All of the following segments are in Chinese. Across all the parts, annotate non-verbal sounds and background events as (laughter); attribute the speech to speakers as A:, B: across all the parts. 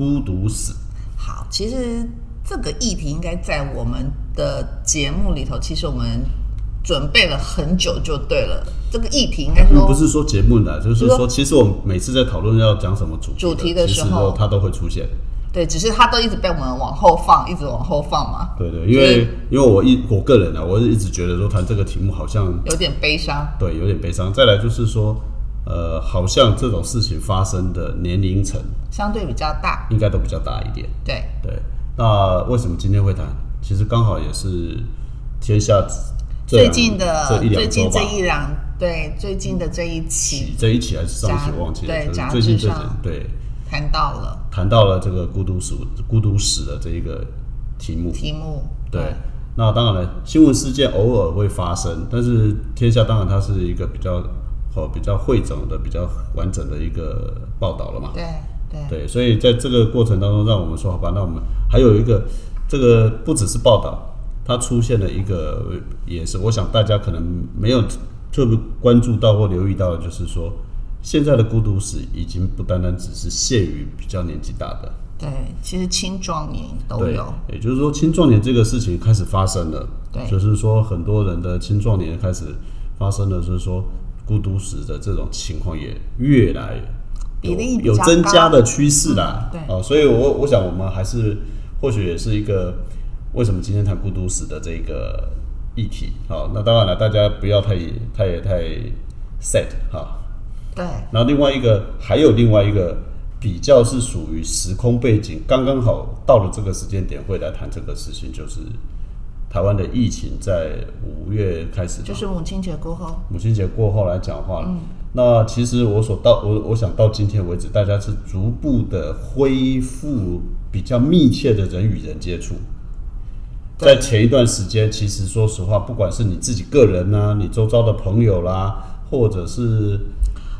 A: 孤独死。
B: 好，其实这个议题应该在我们的节目里头，其实我们准备了很久就对了。这个议题应该说
A: 不是说节目的，就是说，其实我们每次在讨论要讲什么主
B: 主题的时候，
A: 它都会出现。
B: 对，只是它都一直被我们往后放，一直往后放嘛。
A: 对对，因为因为我一我个人呢，我是一直觉得说谈这个题目好像
B: 有点悲伤。
A: 对，有点悲伤。再来就是说，呃，好像这种事情发生的年龄层
B: 相对比较大，
A: 应该都比较大一点。
B: 对
A: 对，那为什么今天会谈？其实刚好也是天下
B: 最近的
A: 最
B: 近这一两对最近的这一期，
A: 这一期还是上期忘记了？
B: 对，
A: 最近最近对。
B: 谈到了，
A: 谈到了这个孤独死、孤独死的这一个题目。
B: 题目
A: 对，那当然了，新闻事件偶尔会发生，但是天下当然它是一个比较哦比较汇总的、比较完整的一个报道了嘛。
B: 对对
A: 对，所以在这个过程当中，让我们说好吧，那我们还有一个这个不只是报道，它出现了一个也是，我想大家可能没有特别关注到或留意到的，就是说。现在的孤独死已经不单单只是限于比较年纪大的，
B: 对，其实青壮年都有。
A: 也就是说，青壮年这个事情开始发生了，
B: 对，
A: 就是说很多人的青壮年开始发生了，就是说孤独死的这种情况也越来
B: 比例
A: 有增加的趋势啦。
B: 对，
A: 哦，所以我我想我们还是或许也是一个为什么今天谈孤独死的这个议题。好，那当然了，大家不要太太太 sad 哈。
B: 对，
A: 然后另外一个还有另外一个比较是属于时空背景，刚刚好到了这个时间点会来谈这个事情，就是台湾的疫情在五月开始，
B: 就是母亲节过后，
A: 母亲节过后来讲话了。那其实我所到我我想到今天为止，大家是逐步的恢复比较密切的人与人接触。在前一段时间，其实说实话，不管是你自己个人呐，你周遭的朋友啦，或者是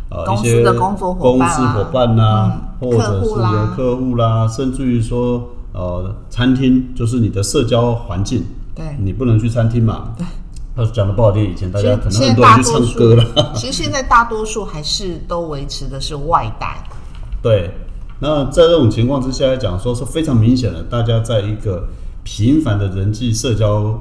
A: 呃，一些
B: 公司
A: 伙伴呐，或者是有客户啦，甚至于说呃，餐厅就是你的社交环境，
B: 对，
A: 你不能去餐厅嘛。
B: 对，
A: 他讲的不好听，以前大家可能很多人去唱歌了。(laughs)
B: 其实现在大多数还是都维持的是外带。
A: 对，那在这种情况之下来讲，说是非常明显的，大家在一个频繁的人际社交。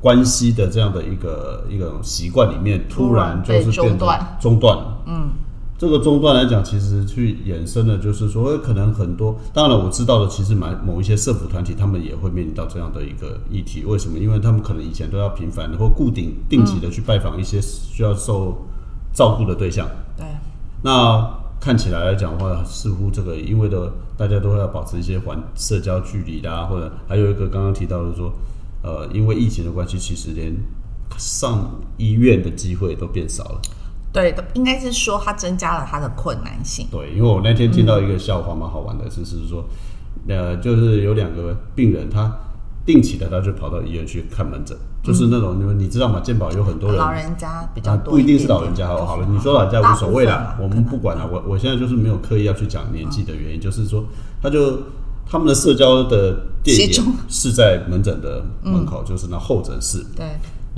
A: 关系的这样的一个一个习惯里面，突然就是中断，中断。
B: 嗯，
A: 这个中断来讲，其实去衍生的，就是说，可能很多。当然，我知道的，其实蛮某一些社服团体，他们也会面临到这样的一个议题。为什么？因为他们可能以前都要频繁的或固定定期的去拜访一些需要受照顾的对象。
B: 对。
A: 那看起来来讲的话，似乎这个因为的大家都会要保持一些环社交距离啦，或者还有一个刚刚提到的说。呃，因为疫情的关系，其实连上医院的机会都变少了。
B: 对，应该是说它增加了它的困难性。
A: 对，因为我那天听到一个笑话，蛮好玩的，就是说，呃，就是有两个病人，他定期的他就跑到医院去看门诊，就是那种你们你知道吗？健保有很多人
B: 老人家比较多，
A: 不一定是老人家哦。好了，你说老人家无所谓了，我们不管了。我我现在就是没有刻意要去讲年纪的原因，就是说，他就。他们的社交的地点是在门诊的门口，就是那候诊室。
B: 对。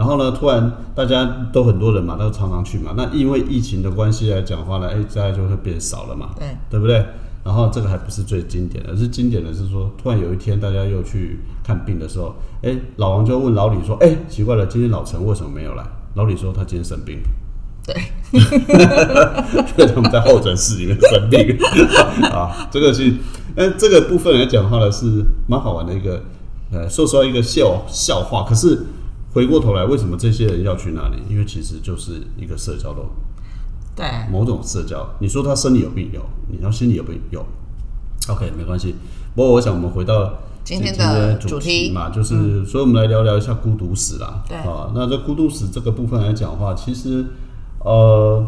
A: 然后呢，突然大家都很多人嘛，都常常去嘛。那因为疫情的关系来讲话呢，哎，大家就会变少了嘛。
B: 对。
A: 对不对？然后这个还不是最经典的，是经典的是说，突然有一天大家又去看病的时候，哎，老王就问老李说：“哎，奇怪了，今天老陈为什么没有来？”老李说：“他今天生病。”
B: 对。(laughs)
A: 因为他们在候诊室里面生病 (laughs) 啊，这个是。那这个部分来讲的话呢，是蛮好玩的一个，呃，说实话一个笑笑话。可是回过头来，为什么这些人要去那里？因为其实就是一个社交的，
B: 对，
A: 某种社交。你说他生理有病有，你要心理有病有，OK，没关系。不过我想我们回到
B: 今天的
A: 主
B: 题
A: 嘛，就是所以我们来聊聊一下孤独死啦。
B: 对
A: 啊，那这孤独死这个部分来讲的话，其实呃。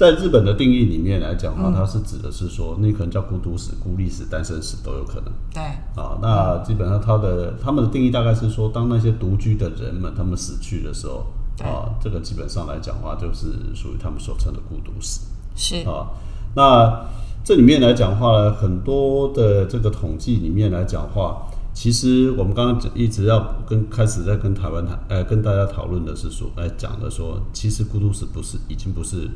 A: 在日本的定义里面来讲的话，它是指的是说，那可能叫孤独死、孤立死、单身死都有可能。
B: 对。
A: 啊，那基本上它的他们的定义大概是说，当那些独居的人们他们死去的时候，啊，这个基本上来讲的话就是属于他们所称的孤独死。
B: 是。
A: 啊，那这里面来讲话呢，很多的这个统计里面来讲话，其实我们刚刚一直要跟开始在跟台湾谈，呃，跟大家讨论的是说，来讲的说，其实孤独死不是已经不是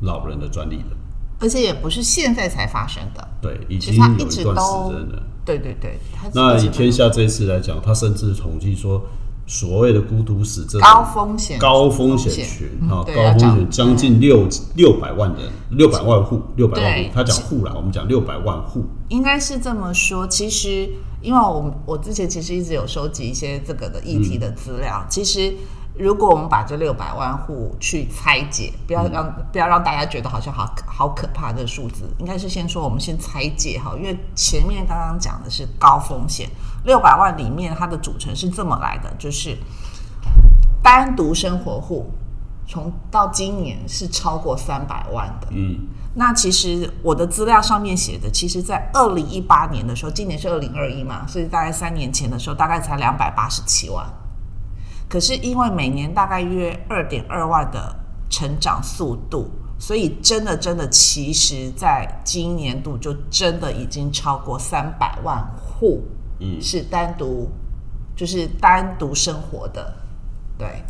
A: 老人的专利的，
B: 而且也不是现在才发生的，
A: 对，已经有一段时间了。
B: 对对对，
A: 那以天下这一次来讲，他甚至统计说，所谓的孤独死这种
B: 高风险
A: 高风险群
B: 嗯
A: 啊，高风险将近六六百万人，六百万户，六百万
B: 对
A: 户，他讲户啦，我们讲六百万户，
B: 应该是这么说。其实，因为我我之前其实一直有收集一些这个的议题的资料。其实，如果我们把这六百万户去拆解，不要让、不要让大家觉得好像好好可怕这个数字，应该是先说我们先拆解哈，因为前面刚刚讲的是高风险，六百万里面它的组成是这么来的，就是单独生活户。从到今年是超过三百万的，
A: 嗯，
B: 那其实我的资料上面写的，其实在二零一八年的时候，今年是二零二一嘛，所以大概三年前的时候，大概才两百八十七万。可是因为每年大概约二点二万的成长速度，所以真的真的，其实在今年度就真的已经超过三百万户，
A: 嗯
B: 是单独就是单独生活的，对。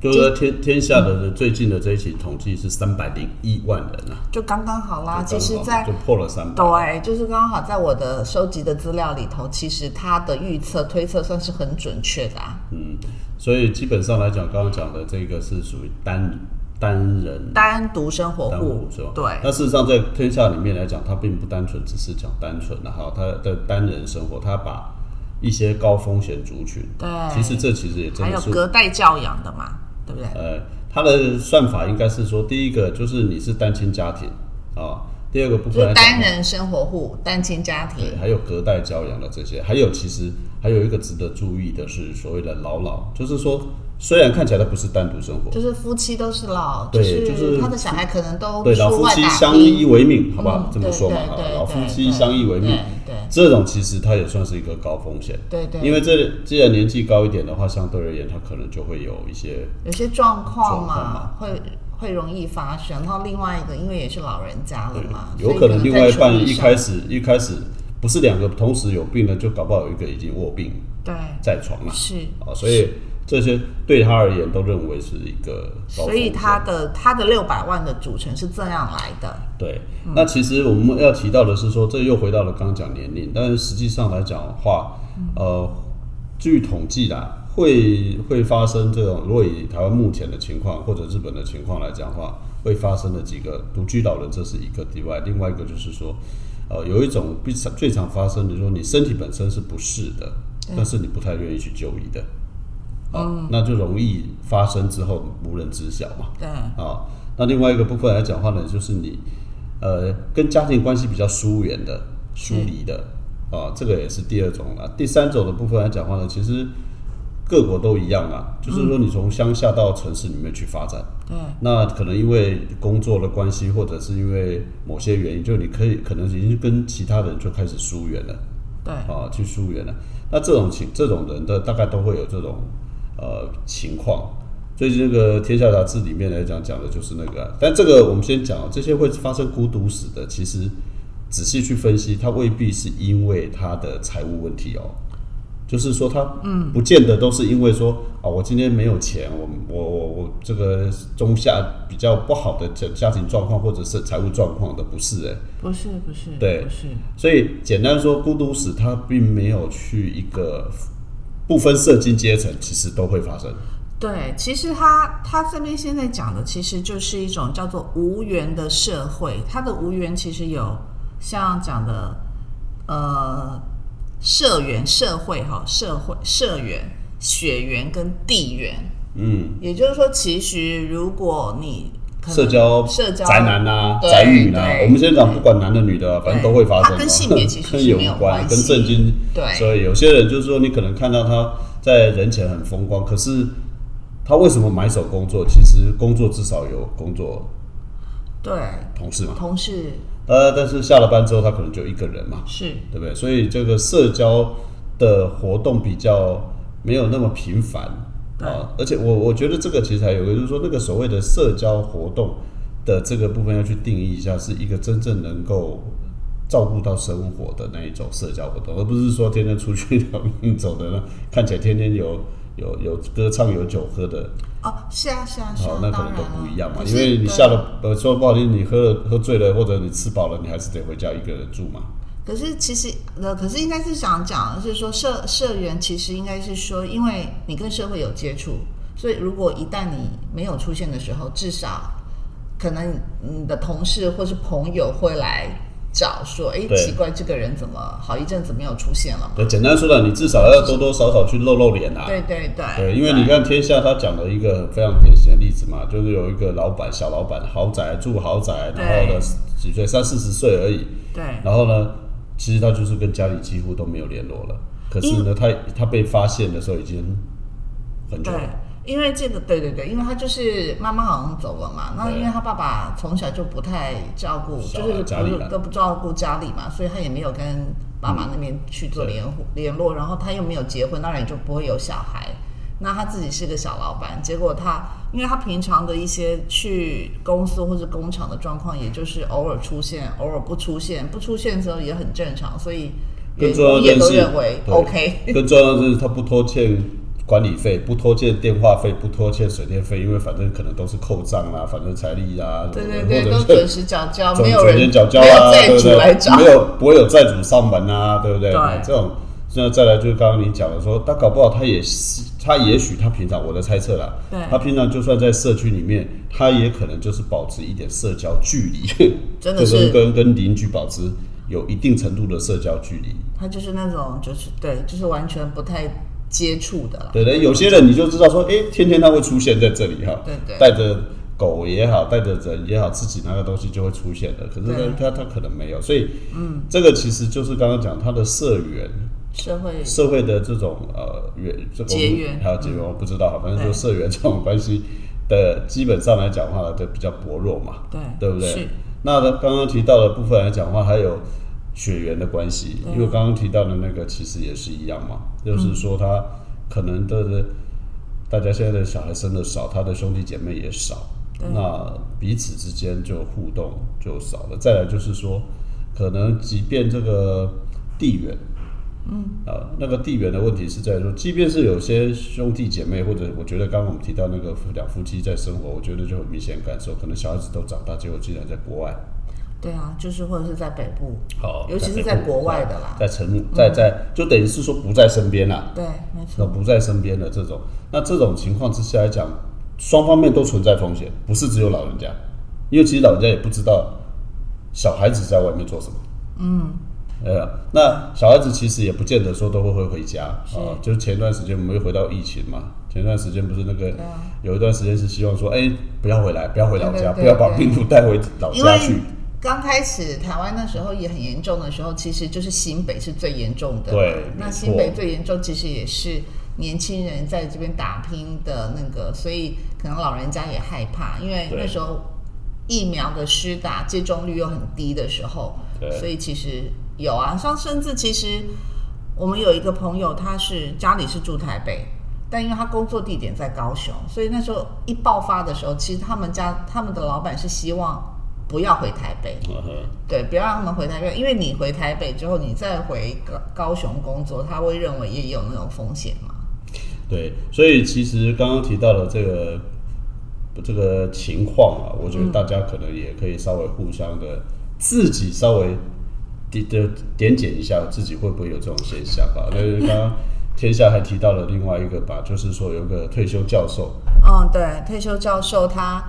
A: 就是说天天下的最近的这一期统计是三百零一万人啊，
B: 就刚刚好啦。
A: 就刚好
B: 其实在，
A: 就破了三百，
B: 对，就是刚刚好在我的收集的资料里头，其实它的预测推测算是很准确的啊。
A: 嗯，所以基本上来讲，刚刚讲的这个是属于单单人
B: 单独生活
A: 单
B: 户
A: 户是吧？
B: 对
A: 那事实上，在天下里面来讲，它并不单纯只是讲单纯的哈，它的单人生活，它把一些高风险族群，
B: 对
A: 其实这其实也真
B: 还有
A: 的是
B: 隔代教养的嘛，对不对？
A: 呃，它的算法应该是说，第一个就是你是单亲家庭啊，第二个部
B: 就是
A: 分
B: 单人生活户、单亲家庭
A: 对，，还有隔代教养的这些，还有其实还有一个值得注意的是所谓的老老，就是说虽然看起来它不是单独生活，
B: 就是夫妻都是老，
A: 对就是
B: 他的小孩可能都
A: 对，老夫妻相依为命，好不好？
B: 嗯
A: 这么说嘛，老夫妻相依为命这种其实它也算是一个高风险，
B: 对对，
A: 因为这既然年纪高一点的话，相对而言，它可能就会有一些
B: 有些状况嘛
A: 嘛，
B: 会会容易发生。然后另外一个，因为也是老人家了嘛，
A: 有可能另外一半一开始一开始不是两个同时有病的，就搞不好有一个已经卧病
B: 对。
A: 在床了。
B: 是，
A: 啊，所以这些对他而言都认为是一个
B: 所以他的他的六百万的组成是这样来的。
A: 对，
B: 嗯。
A: 那其实我们要提到的是说，这又回到了刚刚讲年龄，但是实际上来讲的话，
B: 嗯。
A: 呃，据统计啦，会会发生这种，如果以台湾目前的情况或者日本的情况来讲的话，会发生的几个独居老人，这是一个例外。另外一个就是说，呃，有一种必常最常发生的，就是说你身体本身是不适的，但是你不太愿意去就医的，啊、
B: 嗯
A: 那就容易发生之后无人知晓嘛。
B: 对，
A: 啊，那另外一个部分来讲话呢，就是你呃跟家庭关系比较疏远的、疏离的啊，这个也是第二种了。第三种的部分来讲话呢，其实各国都一样啊，就是说你从乡下到城市里面去发展，
B: 对，
A: 那可能因为工作的关系，或者是因为某些原因，就你可以可能已经跟其他人就开始疏远了。
B: 对，
A: 啊，去疏远了。那这种情这种人的大概都会有这种呃情况。所以这个《天下杂志》里面来讲讲的就是那个啊，但这个我们先讲，这些会发生孤独死的，其实仔细去分析，他未必是因为他的财务问题哦。就是说，他嗯，不见得都是因为说啊，我今天没有钱，我我我我这个中下比较不好的家家庭状况或者是财务状况的，不是哎、
B: 不是不是，
A: 对
B: 不是，
A: 所以简单说，孤独死他并没有去一个不分社经阶层，其实都会发生。
B: 对，其实他他这边现在讲的，其实就是一种叫做无缘的社会。它的无缘其实有像讲的呃社缘、社会哈、社会社缘、血缘跟地缘。
A: 嗯，
B: 也就是说，其实如果你
A: 社交、
B: 社交
A: 宅男啊、宅女啊，我们先讲不管男的女的啊，反正都会发生
B: 跟性别其实有
A: 有关，跟正经。
B: 对
A: 所以有些人就是说，你可能看到他在人前很风光，可是他为什么埋首工作？其实工作至少有工作
B: 对
A: 同事嘛。
B: 同事
A: 呃，但是下了班之后，他可能就一个人嘛。
B: 是
A: 对不对？所以这个社交的活动比较没有那么频繁
B: 对
A: 啊，而且我我觉得这个其实还有一个，就是说那个所谓的社交活动的这个部分要去定义一下，是一个真正能够照顾到生活的那一种社交活动，而不是说天天出去走的，(laughs) 看起来天天有有有歌唱有酒喝的，
B: 哦，是啊，是啊，是啊
A: 好，，那可能都不一样嘛。因为你下了呃说不好听，你喝了喝醉了，或者你吃饱了，你还是得回家一个人住嘛。
B: 可是其实呃，可是应该是想讲的是说社社员其实应该是说，因为你跟社会有接触，所以如果一旦你没有出现的时候，至少可能你的同事或是朋友会来找说，哎，
A: 对。
B: 奇怪，这个人怎么好一阵子没有出现了嘛？
A: 对，简单说了，你至少要多多少少去露露脸啊。
B: 对对。对，
A: 对，因为你看天下，他讲了一个非常典型的例子嘛，就是有一个老板，小老板，豪宅住豪宅，然后呢几岁，三四十岁而已，
B: 对。
A: 然后呢，其实他就是跟家里几乎都没有联络了。可是呢，他他被发现的时候已经很久
B: 对
A: 了。，
B: 因为这个，对对对，因为他就是妈妈好像走了嘛，那因为他爸爸从小就不太照顾，就是
A: 家里了
B: 不是都不照顾家里嘛，所以他也没有跟爸妈那边去做联互联络，然后他又没有结婚，当然也就不会有小孩。那他自己是个小老板，结果他，因为他平常的一些去公司或者工厂的状况，也就是偶尔出现，偶尔不出现，不出现的时候也很正常，所以
A: 更
B: 员工也都认为
A: 对
B: OK。
A: 更重要的是，他不拖欠管理费，不拖欠电话费，不拖欠水电费，因为反正可能都是扣账啊，反正财力啊，
B: 对对对，都准时缴交，没有人
A: 缴交
B: 没有
A: 啊，
B: 债
A: 对不对？
B: 主来找，
A: 没有不会有债主上门啊，对不对？
B: 对
A: 这种，那再来就是刚刚你讲的说，他搞不好他也是，他也许他平常我的猜测啦，
B: 对
A: 他平常就算在社区里面，他也可能就是保持一点社交距离，(laughs)
B: 真的
A: 就是跟跟邻居保持有一定程度的社交距离。
B: 他就是那种就是对，就是完全不太接触的啦。
A: 对对，有些人你就知道说，哎，天天他会出现在这里哈，
B: 对对
A: 带着狗也好，带着人也好，自己拿个东西就会出现的。可是
B: 对
A: 他他他可能没有，所以嗯，这个其实就是刚刚讲他的社员
B: 社会
A: 社会的这种呃缘这个
B: 结缘
A: 还有结缘，我不知道，反正
B: 对
A: 说社员这种关系的基本上来讲话呢，都比较薄弱嘛，
B: 对
A: 对不对？那呢，刚刚提到的部分来讲话，还有血缘的关系，因为刚刚提到的那个其实也是一样嘛，就是说他可能的大家现在的小孩生的少，他的兄弟姐妹也少，那彼此之间就互动就少了。再来就是说，可能即便这个地缘。嗯，啊，那个地缘的问题是在说，即便是有些兄弟姐妹，或者我觉得刚刚我们提到那个两夫妻在生活，我觉得就很明显感受，可能小孩子都长大，结果竟然在国外，
B: 对啊，就是或者是在北部，
A: 好，
B: 尤其是在国外的啦
A: 在城在在，就等于是说不在身边啦，
B: 对，没
A: 那
B: 错，
A: 不在身边的这种，那这种情况之下来讲，双方面都存在风险，不是只有老人家，因为其实老人家也不知道小孩子在外面做什么，嗯，呃，那小孩子其实也不见得说都会会回家啊，就是前段时间我们又回到疫情嘛，前段时间不是那个、
B: 啊
A: 有一段时间是希望说，哎、不要回来，不要回老家，不要把病毒带回老家去
B: 为。刚开始台湾那时候也很严重的时候，其实就是新北是最严重的。
A: 对
B: 那新北最严重，其实也是年轻人在这边打拼的那个，所以可能老人家也害怕，因为那时候疫苗的施打接种率又很低的时候
A: 对，
B: 所以其实有啊，像甚至其实我们有一个朋友，他是家里是住台北。但因为他工作地点在高雄，所以那时候一爆发的时候，其实他们家他们的老板是希望不要回台北，
A: 嗯哼
B: 对，不要让他们回台北，因为你回台北之后，你再回高高雄工作，他会认为也有那种风险嘛。
A: 对，所以其实刚刚提到的这个这个情况啊，我觉得大家可能也可以稍微互相的自己稍微点的点检一下自己会不会有这种现象啊。那就是刚刚天下还提到了另外一个吧，就是说有个退休教授，
B: 嗯，对，退休教授他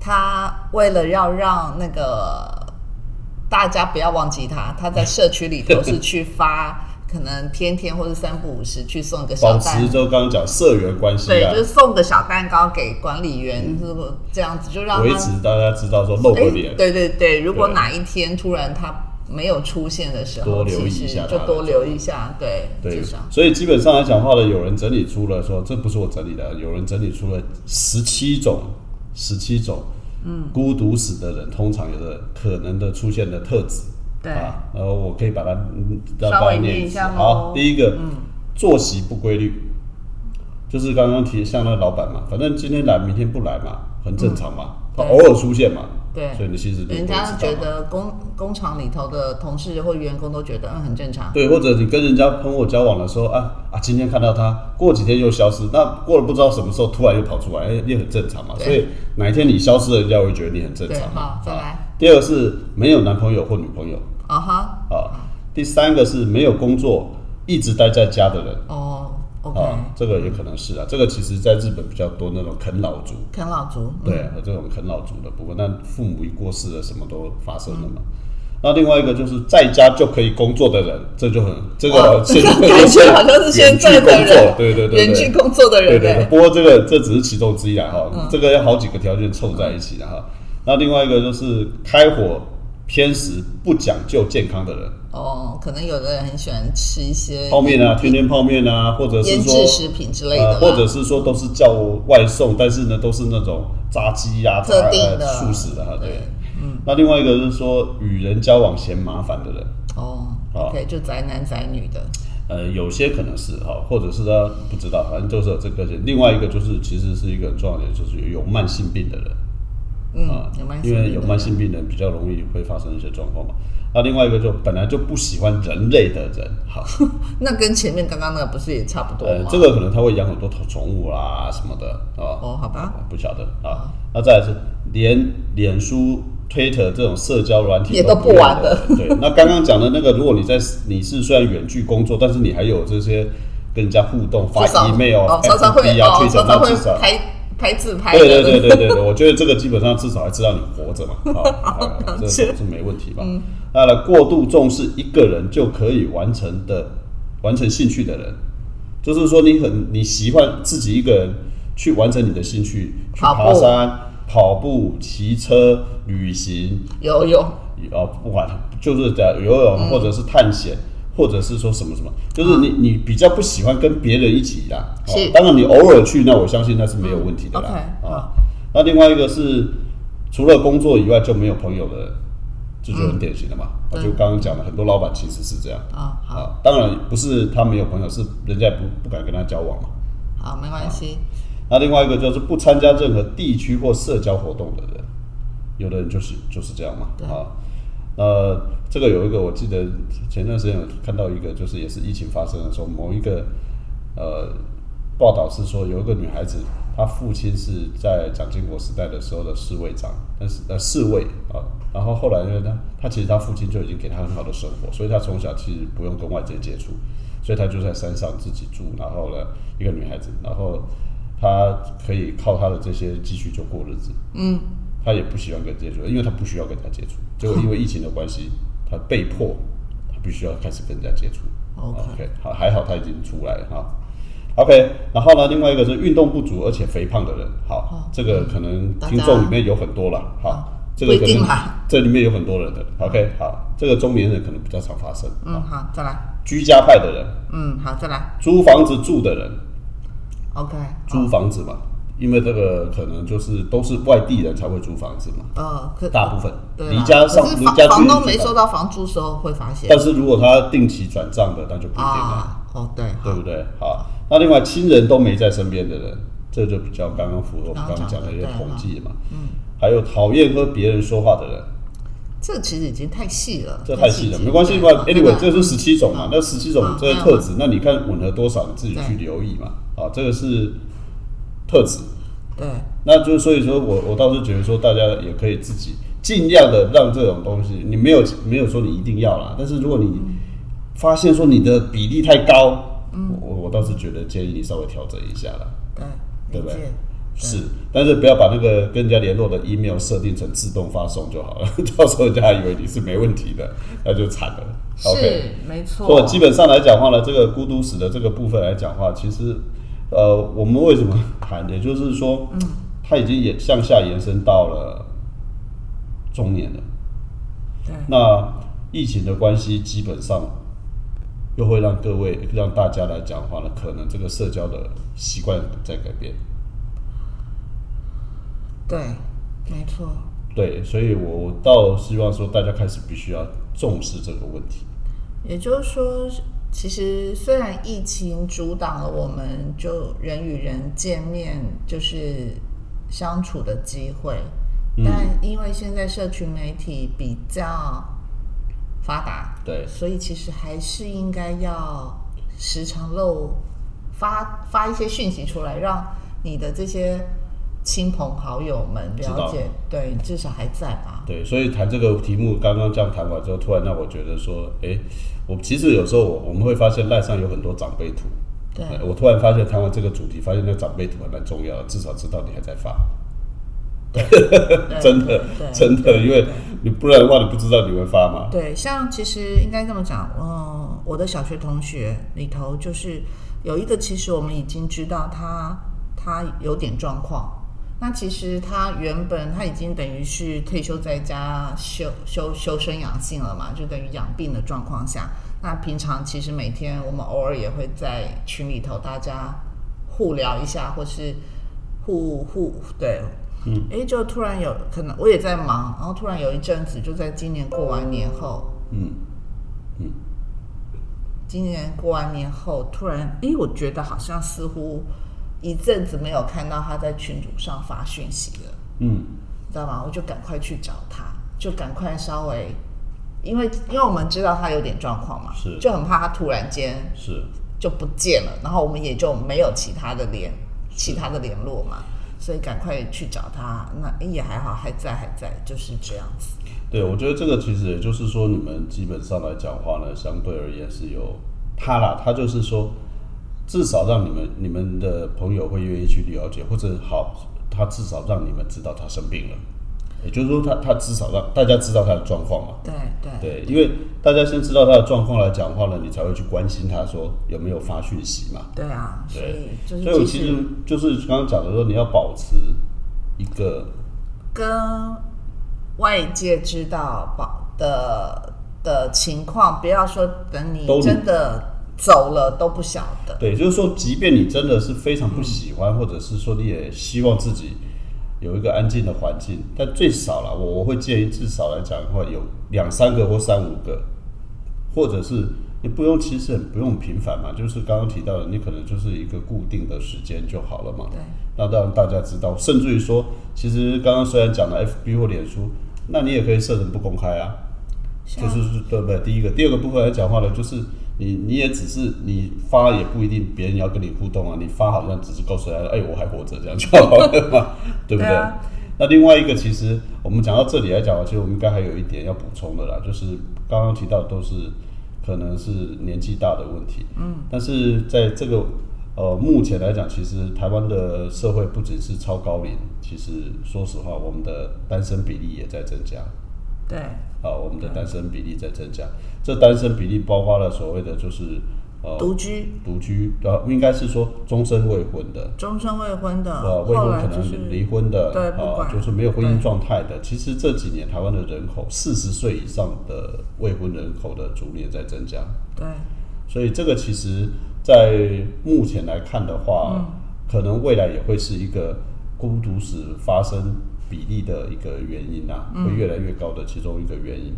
B: 他为了要让那个大家不要忘记他，他在社区里头是去 (laughs) 发可能天天或者三不五时去送个小
A: 保
B: 蛋
A: 持就刚刚讲社员关系
B: 对，
A: 啊
B: 就，是送个小蛋糕给管理员，这个这样子就让他
A: 维持大家知道说露个
B: 哎
A: 脸。
B: 对对对，如果哪一天突然他没有出现的时候，
A: 多留意一下
B: 就多留意一下，对，
A: 对
B: 至少，
A: 所以基本上来讲的话呢，有人整理出了说，这不是我整理的，有人整理出了十七种，十七种，嗯，孤独死的人通常有的可能的出现的特质，
B: 对。
A: 啊，然后我可以把它
B: 稍微
A: 念
B: 一下
A: 好，第一个，嗯，作息不规律，就是刚刚提像那个老板嘛，反正今天来明天不来嘛，很正常嘛，他偶尔出现嘛，
B: 对。
A: 所以你其实都
B: 人家觉得工工厂里头的同事或员工都觉得嗯很正常，
A: 对，或者你跟人家朋友交往的时候啊啊，今天看到他，过几天又消失，那过了不知道什么时候突然又跑出来，哎，也很正常嘛。所以哪一天你消失了，人家会觉得你很正，常嘛。
B: 好，。再
A: 啊
B: 来，
A: 第二个是没有男朋友或女朋友。
B: 啊哈，
A: 啊，第三个是没有工作，一直待在家的人。
B: 哦，OK，
A: 啊，这个也可能是啊。这个其实在日本比较多那种啃老族，
B: 啃老族，嗯
A: 对，和这种啃老族的不过那父母一过世了，什么都发生了嘛。那另外一个就是在家就可以工作的人，这就很这个现在
B: 感觉好像是现在
A: 工作
B: 人，
A: 对对对对，
B: 远距工作的
A: 人对对，不过这个这只是其中之一啊哈，
B: 嗯
A: 这个要好几个条件凑在一起的哈。那另外一个就是开火偏食、不讲究健康的人，
B: 哦，可能有的人很喜欢吃一些
A: 泡面啊，天天泡面啊，或者是
B: 腌
A: 说
B: 制食品之类的，
A: 呃，或者是说都是叫外送，但是呢都是那种炸鸡呀、
B: 特定的。
A: 呃素食的哈，对
B: 对。
A: 嗯，那另外一个是说与人交往嫌麻烦的人，
B: 哦
A: 啊
B: ，OK，就宅男宅女的，
A: 呃，有些可能是哈，或者是他不知道，反正就是有这个。另外一个就是，其实是一个很重要的，就是有慢性病的人
B: 嗯
A: 啊，，
B: 有慢性
A: 因为有慢性病的人比较容易会发生一些状况嘛。那另外一个就本来就不喜欢人类的人，好，(laughs)
B: 那跟前面刚刚那个不是也差不多吗？，
A: 呃这个可能他会养很多宠物啦什么的啊。
B: 哦，好吧，
A: 不晓得啊。那再来是连脸书、Twitter 这种社交软体
B: 也都不玩的。
A: 对，那刚刚讲的那个，如果你在你是虽然远距工作，但是你还有这些跟人家互动、发 email、
B: 哦，常常会
A: 啊、
B: 哦
A: ，Twitter，
B: 常常会
A: 那至少。
B: 拍自拍，
A: 对对对对对对，我觉得这个基本上至少还知道你活着嘛，啊，这是没问题
B: 嗯。
A: 那了，过度重视一个人就可以完成的完成兴趣的人，就是说你很你喜欢自己一个人去完成你的兴趣，去爬山、跑步、骑车、旅行，
B: 游泳，
A: 啊，不管就是在游泳或者是探险。或者是说什么什么，就是你你比较不喜欢跟别人一起啦。哦当然你偶尔去，那我相信那是没有问题的啦。啊
B: 好，
A: 那另外一个是除了工作以外就没有朋友的人，这就很典型的嘛。就刚刚讲的，很多老板其实是这样
B: 啊好
A: 啊。当然不是他没有朋友，是人家不不敢跟他交往嘛。
B: 好，没关系，
A: 那另外一个就是不参加任何地区或社交活动的人，有的人就是就是这样嘛
B: 对
A: 啊。呃，这个有一个我记得前段时间有看到一个，就是也是疫情发生的时候，某一个呃报道是说有一个女孩子，她父亲是在蒋经国时代的时候的侍卫长，但是呃侍卫啊，然后后来呢，她她其实她父亲就已经给她很好的生活，所以她从小其实不用跟外界接触，所以她就在山上自己住，然后呢一个女孩子，然后她可以靠她的这些积蓄就过日子，
B: 嗯，
A: 她也不喜欢跟人接触，因为他不需要跟人家接触，结果因为疫情的关系，他被迫他必须要开始跟人家接触。
B: OK
A: 好，还好他已经出来了哈。OK，然后呢，另外一个是运动不足而且肥胖的人，好
B: 哦，
A: 这个可能听众里面有很多了，好
B: 哦，
A: 这个可能这里面有很多人的，OK，好，这个中年人可能比较常发生，
B: 嗯，好，再来，
A: 居家派的人，
B: 嗯，好，再来。
A: 租房子住的人
B: ，，OK，
A: 租房子嘛，因为这个可能就是都是外地人才会租房子嘛，
B: 呃，可
A: 大部分离家上离家
B: 房房东没收到房租时候会发现
A: 但是如果他定期转账的，那就不一定了。
B: 啊，哦，对，
A: 对不对？好，那另外亲人都没在身边的人，这就比较刚刚符合我们刚刚讲的一些统计嘛。嗯，还有讨厌和别人说话的人，
B: 这其实已经太细了，
A: 这太细了，没关系吧
B: 对
A: ？Anyway，这是十七种嘛，那十七种这些特质，那你看吻合多少，你自己去留意嘛。啊，这个是特质，
B: 对，
A: 那就所以说我我倒是觉得说，大家也可以自己尽量的让这种东西，你没有没有说你一定要啦，但是如果你发现说你的比例太高，我我倒是觉得建议你稍微调整一下啦。
B: 对，
A: 对不对？是，但是不要把那个跟人家联络的 email 设定成自动发送就好了，(laughs) 到时候人家还以为你是没问题的，那就惨了。OK，
B: 是没错，
A: 所以基本上来讲话呢，这个孤独死的这个部分来讲话，其实呃，我们为什么谈，也就是说，嗯，它已经也向下延伸到了中年了。
B: 对，
A: 那疫情的关系，基本上又会让各位让大家来讲话呢，可能这个社交的习惯在改变。
B: 对，没错，
A: 对，所以我我倒希望说，大家开始必须要重视这个问题。
B: 也就是说，其实虽然疫情阻挡了我们就人与人见面就是相处的机会，但因为现在社群媒体比较发达，
A: 对。
B: 所以其实还是应该要时常漏发发一些讯息出来，让你的这些亲朋好友们了解，对，至少还在吧？
A: 对，所以谈这个题目，刚刚这样谈完之后，突然让我觉得说，哎，我其实有时候我我们会发现赖上有很多长辈图，
B: 对
A: 哎我突然发现谈完这个主题，发现那长辈图还蛮重要的，至少知道你还在发，
B: 对
A: 真的 (laughs) 真的，因为你不然的话，你不知道你会发吗？
B: 对，像其实应该这么讲，嗯，我的小学同学里头就是有一个，其实我们已经知道他他有点状况。那其实他原本他已经等于是退休在家修修修身养性了嘛，就等于养病的状况下。那平常其实每天我们偶尔也会在群里头大家互聊一下，或是互互对，嗯，哎，就突然有可能我也在忙，然后突然有一阵子就在今年过完年后，
A: 嗯
B: 今年过完年后，突然，诶，我觉得好像似乎一阵子没有看到他在群组上发讯息了，
A: 嗯，
B: 知道吗？我就赶快去找他，就赶快稍微，因为因为我们知道他有点状况嘛，
A: 是
B: 就很怕他突然间
A: 是
B: 就不见了，然后我们也就没有其他的联其他的联络嘛，所以赶快去找他。那也还好，还在还在，就是这样子。
A: 对，我觉得这个其实也就是说，你们基本上来讲话呢，相对而言是有他啦，他就是说，至少让你们你们的朋友会愿意去了解，或者好，他至少让你们知道他生病了，也就是说他，他至少让大家知道他的状况嘛。
B: 对对
A: 对，因为大家先知道他的状况来讲话呢，你才会去关心他说有没有发讯息嘛。
B: 对啊，所
A: 对
B: 以就是
A: 所以我其实就是刚刚讲的说，你要保持一个
B: 跟外界知道保的的情况，不要说等你真的走了都不晓得。
A: 对，就是说，即便你真的是非常不喜欢，或者是说你也希望自己有一个安静的环境，但最少了，我我会建议至少来讲的话，有两三个或三五个，或者是你不用，其实很不用频繁嘛，就是刚刚提到的，你可能就是一个固定的时间就好了嘛。
B: 对，
A: 那让大家知道，甚至于说，其实刚刚虽然讲了 FB 或脸书，那你也可以设成不公开啊。
B: 像
A: 就是是对不对？第一个，第二个部分来讲话呢，就是你你也只是你发也不一定别人要跟你互动啊，你发好像只是告诉大家，哎，我还活着这样就好了嘛，对不对？
B: 对啊
A: 那另外一个，其实我们讲到这里来讲，其实我们应该还有一点要补充的啦，就是刚刚提到都是可能是年纪大的问题，嗯，但是在这个呃目前来讲，其实台湾的社会不仅是超高龄，其实说实话，我们的单身比例也在增加。
B: 对
A: 啊，我们的单身比例在增加。这单身比例包括了所谓的就是呃
B: 独居、
A: 独居，呃，应该是说终身未婚的，
B: 终身未婚的，
A: 呃，未婚可能离婚的，啊，
B: 对不管
A: 就是没有婚姻状态的。其实这几年台湾的人口四十岁以上的未婚人口的逐年在增加，
B: 对
A: 所以这个其实在目前来看的话，
B: 嗯
A: 可能未来也会是一个孤独死发生比例的一个原因啊，
B: 嗯
A: 会越来越高的其中一个原因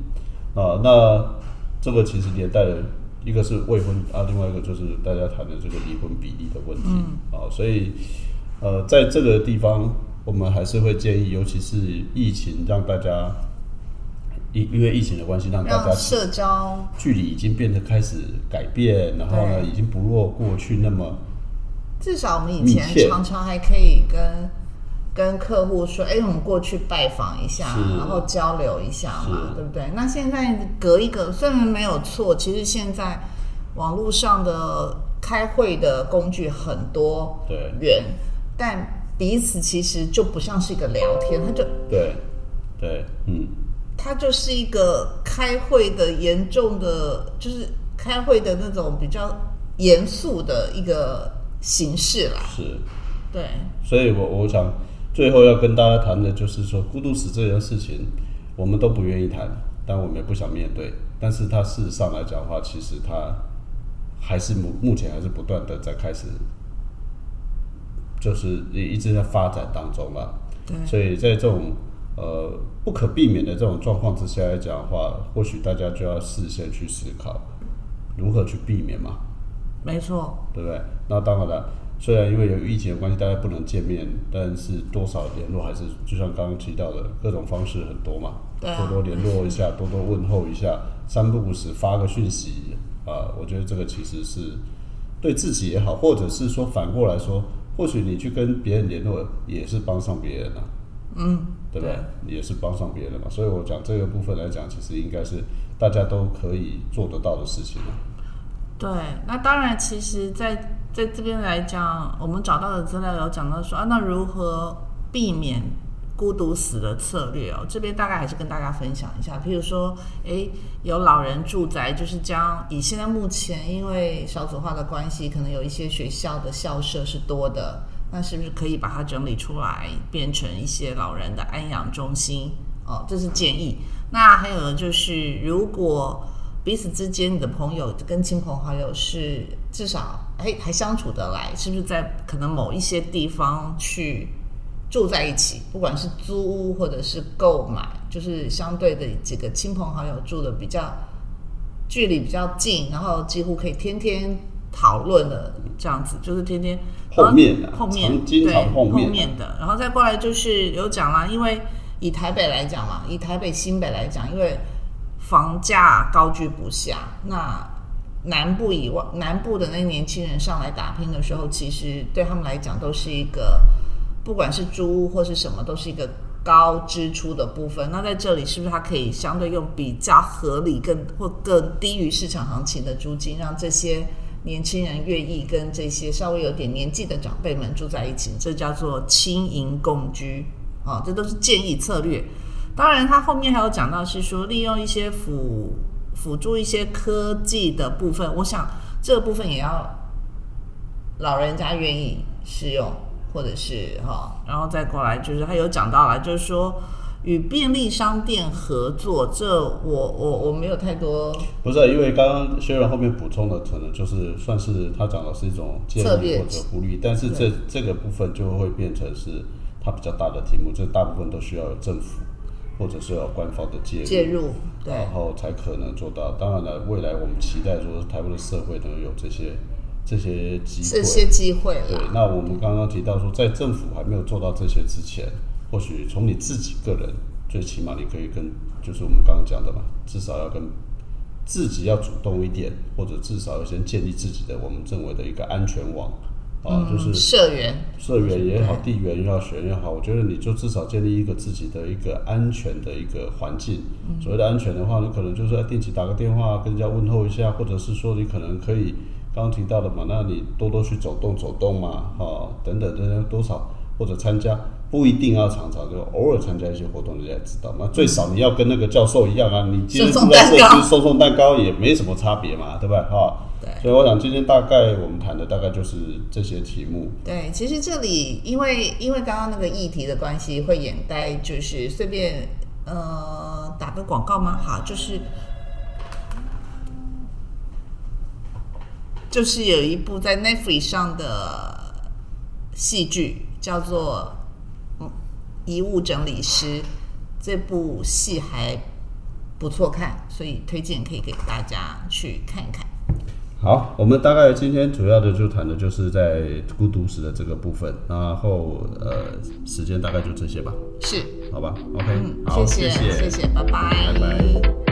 A: 啊。那这个其实连带的一个是未婚啊，另外一个就是大家谈的这个离婚比例的问题、
B: 嗯
A: 啊。所以呃，在这个地方，我们还是会建议，尤其是疫情让大家。因因为疫情的关系，让大家
B: 社交
A: 距离已经变得开始改变，然后呢，已经不若过去那么
B: 至少我们以前常常还可以跟跟客户说，哎，我们过去拜访一下，然后交流一下嘛，对不对？那现在隔一个，虽然没有错，其实现在网络上的开会的工具很多
A: 对
B: 远，但彼此其实就不像是一个聊天，他就
A: 对对，嗯，
B: 他就是一个开会的严重的，就是开会的那种比较严肃的一个形式啦。
A: 是。
B: 对，
A: 所以我我想最后要跟大家谈的就是说，孤独死这件事情，我们都不愿意谈，但我们也不想面对。但是它事实上来讲的话，其实它还是目目前还是不断的在开始，就是一直在发展当中嘛。
B: 对
A: 所以在这种呃不可避免的这种状况之下来讲的话，或许大家就要事先去思考如何去避免嘛。
B: 没错，
A: 对不对？那当然了，虽然因为有疫情的关系，大家不能见面，但是多少联络还是就像刚刚提到的各种方式很多嘛，多多联络一下，多多问候一下，三不五时发个讯息啊，我觉得这个其实是对自己也好，或者是说反过来说，或许你去跟别人联络也是帮上别人啊，
B: 嗯，
A: 对不对？也是帮上别人嘛，所以我讲这个部分来讲，其实应该是大家都可以做得到的事情啊。
B: 对，那当然，其实在，在这边来讲，我们找到的资料有讲到说啊，那如何避免孤独死的策略哦？这边大概还是跟大家分享一下，譬如说，诶，有老人住宅，就是将以现在目前因为少子化的关系，可能有一些学校的校舍是多的，那是不是可以把它整理出来，变成一些老人的安养中心？哦，这是建议。那还有呢，就是如果彼此之间，你的朋友跟亲朋好友是至少哎还相处得来，是不是在可能某一些地方去住在一起，不管是租屋或者是购买，就是相对的几个亲朋好友住的比较距离比较近，然后几乎可以天天讨论的这样子，就是天天
A: 后面啊
B: 后面
A: 经常
B: 对
A: 碰面啊
B: 面的，然后再过来就是有讲啦，因为以台北来讲嘛，以台北新北来讲，因为房价高居不下，那南部以外，南部的那年轻人上来打拼的时候，其实对他们来讲都是一个，不管是租屋或是什么，都是一个高支出的部分。那在这里，是不是它可以相对用比较合理、更或更低于市场行情的租金，让这些年轻人愿意跟这些稍微有点年纪的长辈们住在一起？这叫做轻盈共居啊、这都是建议策略。当然，他后面还有讲到是说，利用一些辅辅助一些科技的部分，我想这个部分也要老人家愿意试用，或者是哈、然后再过来就是他有讲到了，就是说与便利商店合作，这我我我没有太多
A: 不是，因为刚刚薛仁后面补充的，可能就是算是他讲的是一种建议或者呼吁，但是这这个部分就会变成是它比较大的题目，这大部分都需要有政府或者是要官方的介入，
B: 介入，对
A: 然后才可能做到。当然了，未来我们期待说台湾的社会能有这些这些机会，
B: 这些机会
A: 对，，那我们刚刚提到说，在政府还没有做到这些之前，或许从你自己个人，最起码你可以跟，就是我们刚刚讲的嘛，至少要跟自己要主动一点，或者至少要先建立自己的我们认为的一个安全网啊，就是
B: 社员
A: 社员也好，地缘也好，学员也好，我觉得你就至少建立一个自己的一个安全的一个环境。所谓的安全的话，你可能就是要定期打个电话跟人家问候一下，或者是说你可能可以刚刚提到的嘛，那你多多去走动走动嘛，哈、等等等等多少或者参加。不一定要常常，就偶尔参加一些活动，人家也知道嘛。最少你要跟那个教授一样啊，你今天
B: 送送
A: 住在社
B: 蛋糕
A: 区送送蛋糕也没什么差别嘛，对吧？哈、
B: 对
A: 所以我想今天大概我们谈的大概就是这些题目。
B: 对，其实这里因为因为刚刚那个议题的关系，会掩盖就是随便呃打个广告吗？好，就是就是有一部在 Netflix 上的戏剧叫做《嗯遗物整理师》，这部戏还不错看，所以推荐可以给大家去看一看。
A: 好，我们大概今天主要的就谈的就是在孤独时的这个部分，然后呃，时间大概就这些吧，
B: 是，
A: 好吧？OK，、
B: 嗯，
A: 好，
B: 谢
A: 谢。
B: 谢谢，拜拜。
A: 拜拜